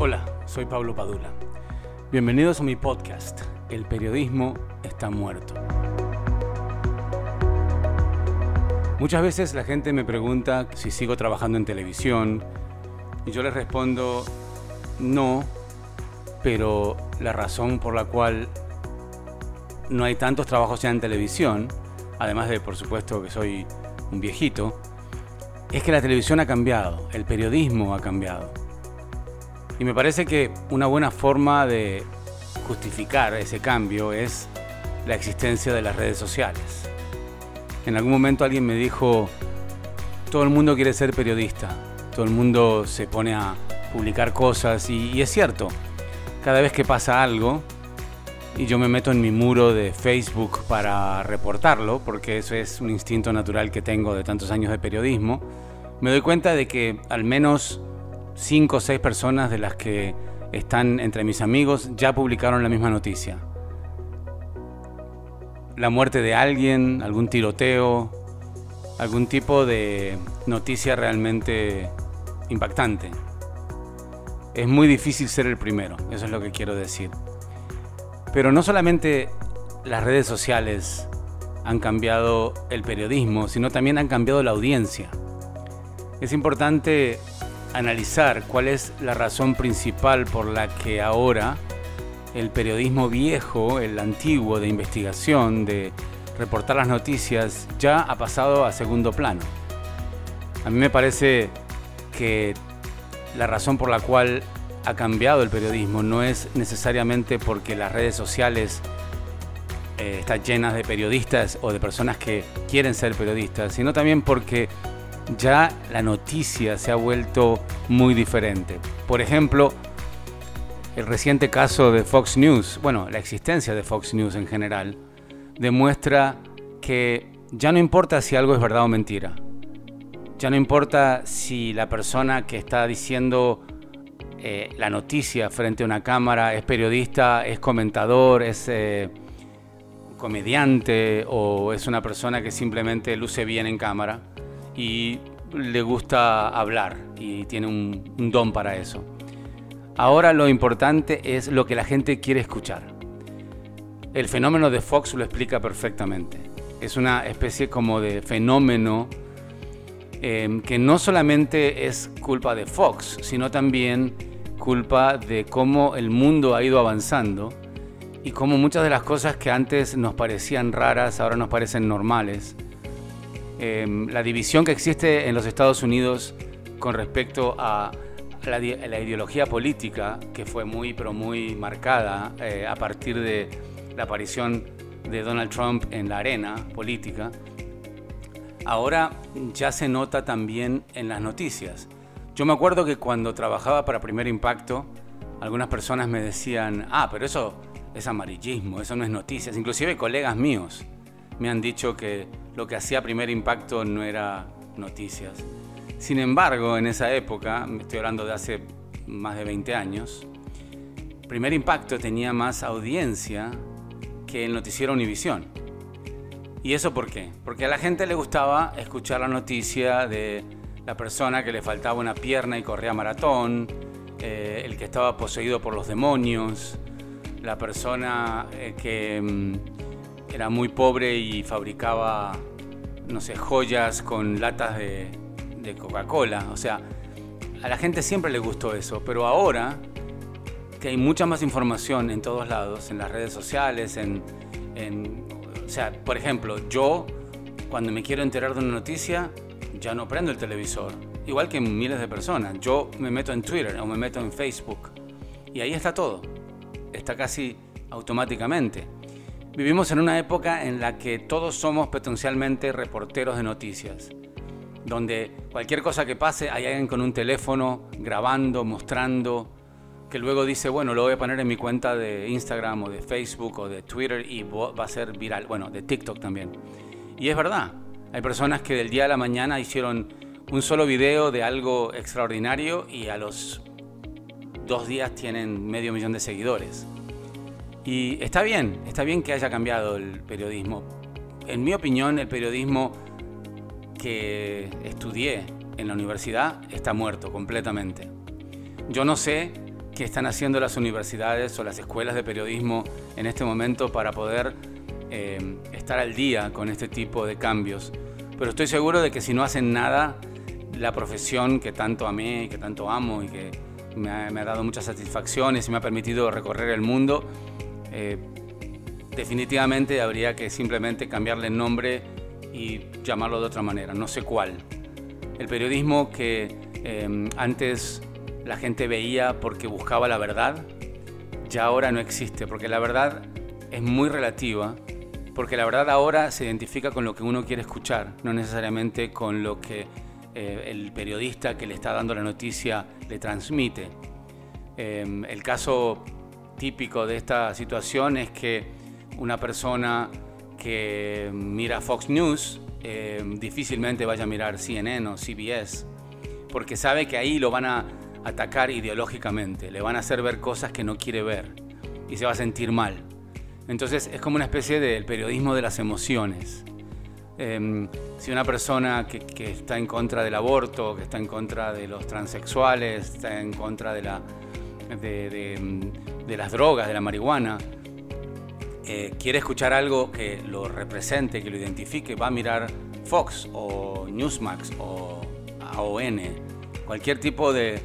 Hola, soy Pablo Padula. Bienvenidos a mi podcast, El periodismo está muerto. Muchas veces la gente me pregunta si sigo trabajando en televisión y yo les respondo no, pero la razón por la cual no hay tantos trabajos ya en televisión, además de por supuesto que soy un viejito, es que la televisión ha cambiado, el periodismo ha cambiado. Y me parece que una buena forma de justificar ese cambio es la existencia de las redes sociales. En algún momento alguien me dijo, todo el mundo quiere ser periodista, todo el mundo se pone a publicar cosas y, es cierto, cada vez que pasa algo, y yo me meto en mi muro de Facebook para reportarlo, porque eso es un instinto natural que tengo de tantos años de periodismo, me doy cuenta de que al menos cinco o seis personas de las que están entre mis amigos ya publicaron la misma noticia. La muerte de alguien, algún tiroteo, algún tipo de noticia realmente impactante. Es muy difícil ser el primero, eso es lo que quiero decir. Pero no solamente las redes sociales han cambiado el periodismo, sino también han cambiado la audiencia. Es importante analizar cuál es la razón principal por la que ahora el periodismo viejo, el antiguo de investigación, de reportar las noticias, ya ha pasado a segundo plano. A mí me parece que la razón por la cual ha cambiado el periodismo no es necesariamente porque las redes sociales eh, están llenas de periodistas o de personas que quieren ser periodistas, sino también porque ya la noticia se ha vuelto muy diferente. Por ejemplo, el reciente caso de Fox News, bueno, la existencia de Fox News en general, demuestra que ya no importa si algo es verdad o mentira. Ya no importa si la persona que está diciendo eh, la noticia frente a una cámara es periodista, es comentador, es eh, comediante o es una persona que simplemente luce bien en cámara y le gusta hablar y tiene un, don para eso. Ahora lo importante es lo que la gente quiere escuchar. El fenómeno de Fox lo explica perfectamente. Es una especie como de fenómeno em, que no solamente es culpa de Fox, sino también culpa de cómo el mundo ha ido avanzando y cómo muchas de las cosas que antes nos parecían raras ahora nos parecen normales Em, la división que existe en los Estados Unidos con respecto a la, ideología política, que fue muy, pero muy marcada eh, a partir de la aparición de Donald Trump en la arena política, ahora ya se nota también en las noticias. Yo me acuerdo que cuando trabajaba para Primer Impacto, algunas personas me decían, ah, pero eso es amarillismo, eso no es noticias. Inclusive colegas míos me han dicho que lo que hacía primer impacto no era noticias. Sin embargo, en esa época, estoy hablando de hace más de 20 años, primer impacto tenía más audiencia que el noticiero Univisión. ¿Y eso por qué? Porque a la gente le gustaba escuchar la noticia de la persona que le faltaba una pierna y corría maratón, eh, el que estaba poseído por los demonios, la persona eh, que mm, era muy pobre y fabricaba no sé, joyas con latas de, Coca-Cola. O sea, a la gente siempre le gustó eso, pero ahora que hay mucha más información en todos lados, en las redes sociales, en, o sea, por ejemplo, yo cuando me quiero enterar de una noticia, ya no prendo el televisor, igual que miles de personas. Yo me meto en Twitter o me meto en Facebook y ahí está todo. Está casi automáticamente. Vivimos en una época en la que todos somos potencialmente reporteros de noticias, donde cualquier cosa que pase hay alguien con un teléfono grabando, mostrando, que luego dice, bueno, lo voy a poner en mi cuenta de Instagram o de Facebook o de Twitter y va a ser viral, bueno, de TikTok también. Y es verdad, hay personas que del día a la mañana hicieron un solo video de algo extraordinario y a los dos días tienen medio millón de seguidores. Y está bien, está bien que haya cambiado el periodismo. En mi opinión, el periodismo que estudié en la universidad está muerto completamente. Yo no sé qué están haciendo las universidades o las escuelas de periodismo en este momento para poder eh, estar al día con este tipo de cambios. Pero estoy seguro de que si no hacen nada, la profesión que tanto amé y que tanto amo y que me ha, dado muchas satisfacciones y me ha permitido recorrer el mundo, eh, definitivamente habría que simplemente cambiarle el nombre y llamarlo de otra manera, no sé cuál. El periodismo que eh, antes la gente veía porque buscaba la verdad, ya ahora no existe, porque la verdad es muy relativa, porque la verdad ahora se identifica con lo que uno quiere escuchar, no necesariamente con lo que eh, el periodista que le está dando la noticia le transmite. Em, el caso típico de esta situación es que una persona que mira Fox News em, difícilmente vaya a mirar CNN o CBS, porque sabe que ahí lo van a atacar ideológicamente, le van a hacer ver cosas que no quiere ver y se va a sentir mal. Entonces es como una especie del periodismo de las emociones. Em, si una persona que, está en contra del aborto, que está en contra de los transexuales, está en contra de, la, de, las drogas, de la marihuana, eh, quiere escuchar algo que lo represente, que lo identifique, va a mirar Fox o Newsmax o AON, cualquier tipo de,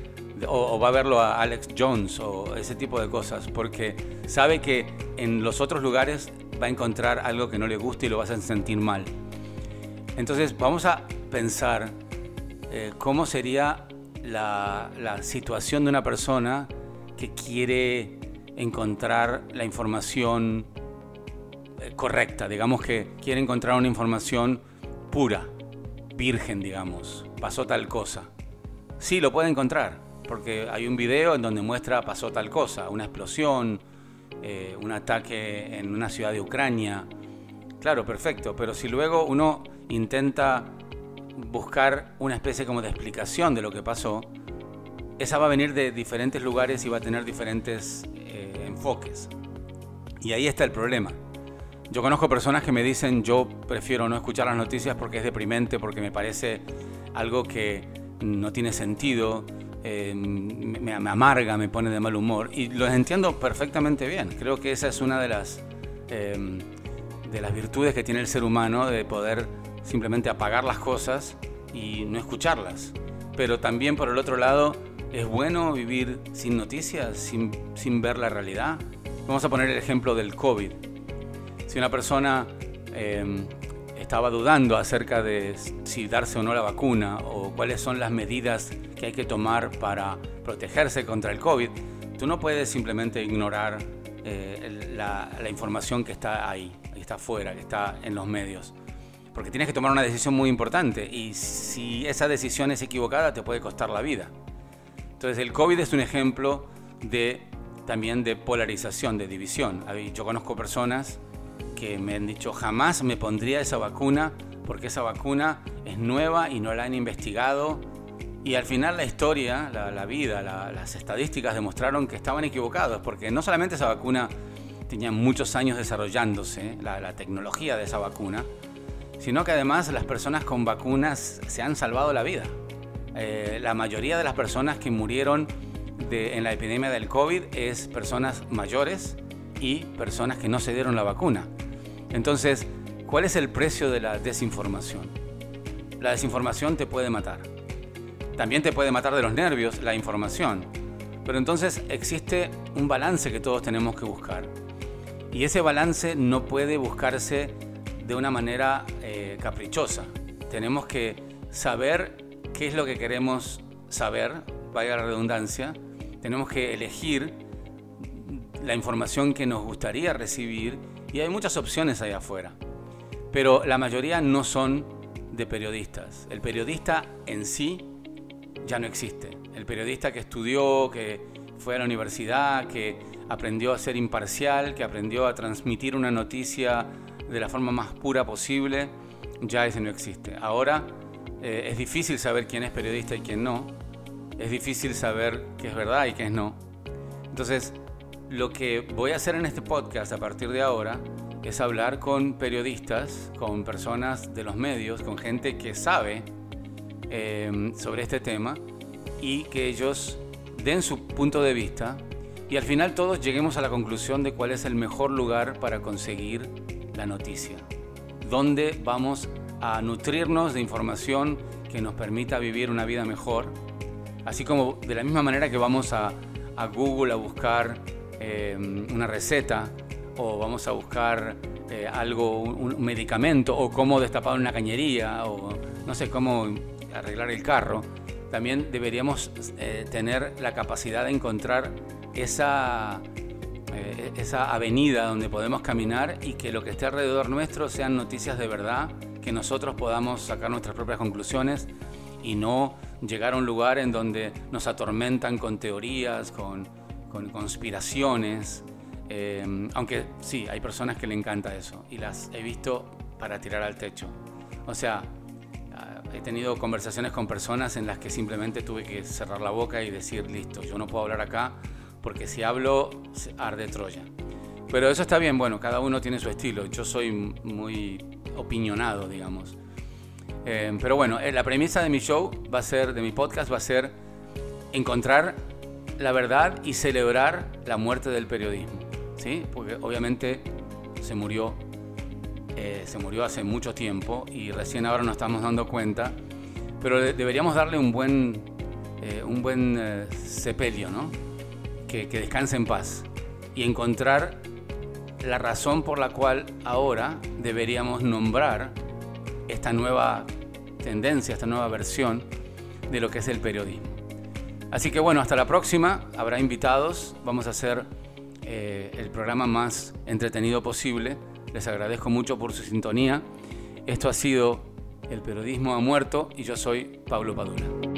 o, va a verlo a Alex Jones o ese tipo de cosas, porque sabe que en los otros lugares va a encontrar algo que no le guste y lo vas a sentir mal. Entonces vamos a pensar eh, cómo sería la, situación de una persona que quiere encontrar la información eh, correcta, digamos que quiere encontrar una información pura, virgen, digamos, pasó tal cosa. Sí, lo puede encontrar, porque hay un video en donde muestra pasó tal cosa, una explosión, eh, un ataque en una ciudad de Ucrania. Claro, perfecto, pero si luego uno intenta buscar una especie como de explicación de lo que pasó, esa va a venir de diferentes lugares y va a tener diferentes eh, enfoques. Y ahí está el problema. Yo conozco personas que me dicen yo prefiero no escuchar las noticias porque es deprimente, porque me parece algo que no tiene sentido, eh, me, amarga, me pone de mal humor. Y lo entiendo perfectamente bien. Creo que esa es una de las, eh, de las virtudes que tiene el ser humano de poder simplemente apagar las cosas y no escucharlas. Pero también por el otro lado, es bueno vivir sin noticias, sin, sin ver la realidad. Vamos a poner el ejemplo del COVID. Si una persona eh, estaba dudando acerca de si darse o no la vacuna o cuáles son las medidas que hay que tomar para protegerse contra el COVID, tú no puedes simplemente ignorar eh, la, la, información que está ahí, que está afuera, que está en los medios. Porque tienes que tomar una decisión muy importante y si esa decisión es equivocada te puede costar la vida. Entonces el COVID es un ejemplo de también de polarización, de división. Yo conozco personas que me han dicho jamás me pondría esa vacuna porque esa vacuna es nueva y no la han investigado. Y al final la historia, la, vida, las estadísticas demostraron que estaban equivocados, porque no solamente esa vacuna tenía muchos años desarrollándose, la, tecnología de esa vacuna, sino que además las personas con vacunas se han salvado la vida. Eh, la mayoría de las personas que murieron en la epidemia del COVID es personas mayores y personas que no se dieron la vacuna. Entonces, ¿cuál es el precio de la desinformación? La desinformación te puede matar. También te puede matar de los nervios la información. Pero entonces existe un balance que todos tenemos que buscar. Y ese balance no puede buscarse de una manera eh, caprichosa. Tenemos que saber qué es lo que queremos saber, vaya la redundancia. Tenemos que elegir la información que nos gustaría recibir y hay muchas opciones ahí afuera. Pero la mayoría no son de periodistas. El periodista en sí ya no existe. El periodista que estudió, que fue a la universidad, que aprendió a ser imparcial, que aprendió a transmitir una noticia de la forma más pura posible, ya ese no existe. Ahora eh, es difícil saber quién es periodista y quién no. Es difícil saber qué es verdad y qué es no. Entonces, lo que voy a hacer en este podcast a partir de ahora es hablar con periodistas, con personas de los medios, con gente que sabe em, sobre este tema y que ellos den su punto de vista y al final todos lleguemos a la conclusión de cuál es el mejor lugar para conseguir la noticia. Dónde vamos a nutrirnos de información que nos permita vivir una vida mejor. Así como de la misma manera que vamos a, Google a buscar eh, una receta o vamos a buscar eh, algo, un, medicamento o cómo destapar una cañería o no sé cómo arreglar el carro, también deberíamos eh, tener la capacidad de encontrar esa, eh, esa avenida donde podemos caminar y que lo que esté alrededor nuestro sean noticias de verdad, que nosotros podamos sacar nuestras propias conclusiones y no llegar a un lugar en donde nos atormentan con teorías, con, con conspiraciones. Eh, aunque sí, hay personas que le encanta eso y las he visto para tirar al techo. O sea, he tenido conversaciones con personas en las que simplemente tuve que cerrar la boca y decir, listo, yo no puedo hablar acá porque si hablo arde Troya. Pero eso está bien, bueno, cada uno tiene su estilo. Yo soy muy opinionado, digamos. Eh, pero bueno, eh, la premisa de mi show va a ser, de mi podcast, va a ser encontrar la verdad y celebrar la muerte del periodismo. ¿sí? Porque obviamente se murió eh, se murió hace mucho tiempo y recién ahora nos estamos dando cuenta, pero deberíamos darle un buen, eh, un buen sepelio, ¿no? Que, que descanse en paz y encontrar la razón por la cual ahora deberíamos nombrar esta nueva tendencia, esta nueva versión de lo que es el periodismo. Así que bueno, hasta la próxima, habrá invitados, vamos a hacer el programa más entretenido posible les agradezco mucho por su sintonía. Esto ha sido El Periodismo ha muerto y yo soy Pablo Padula.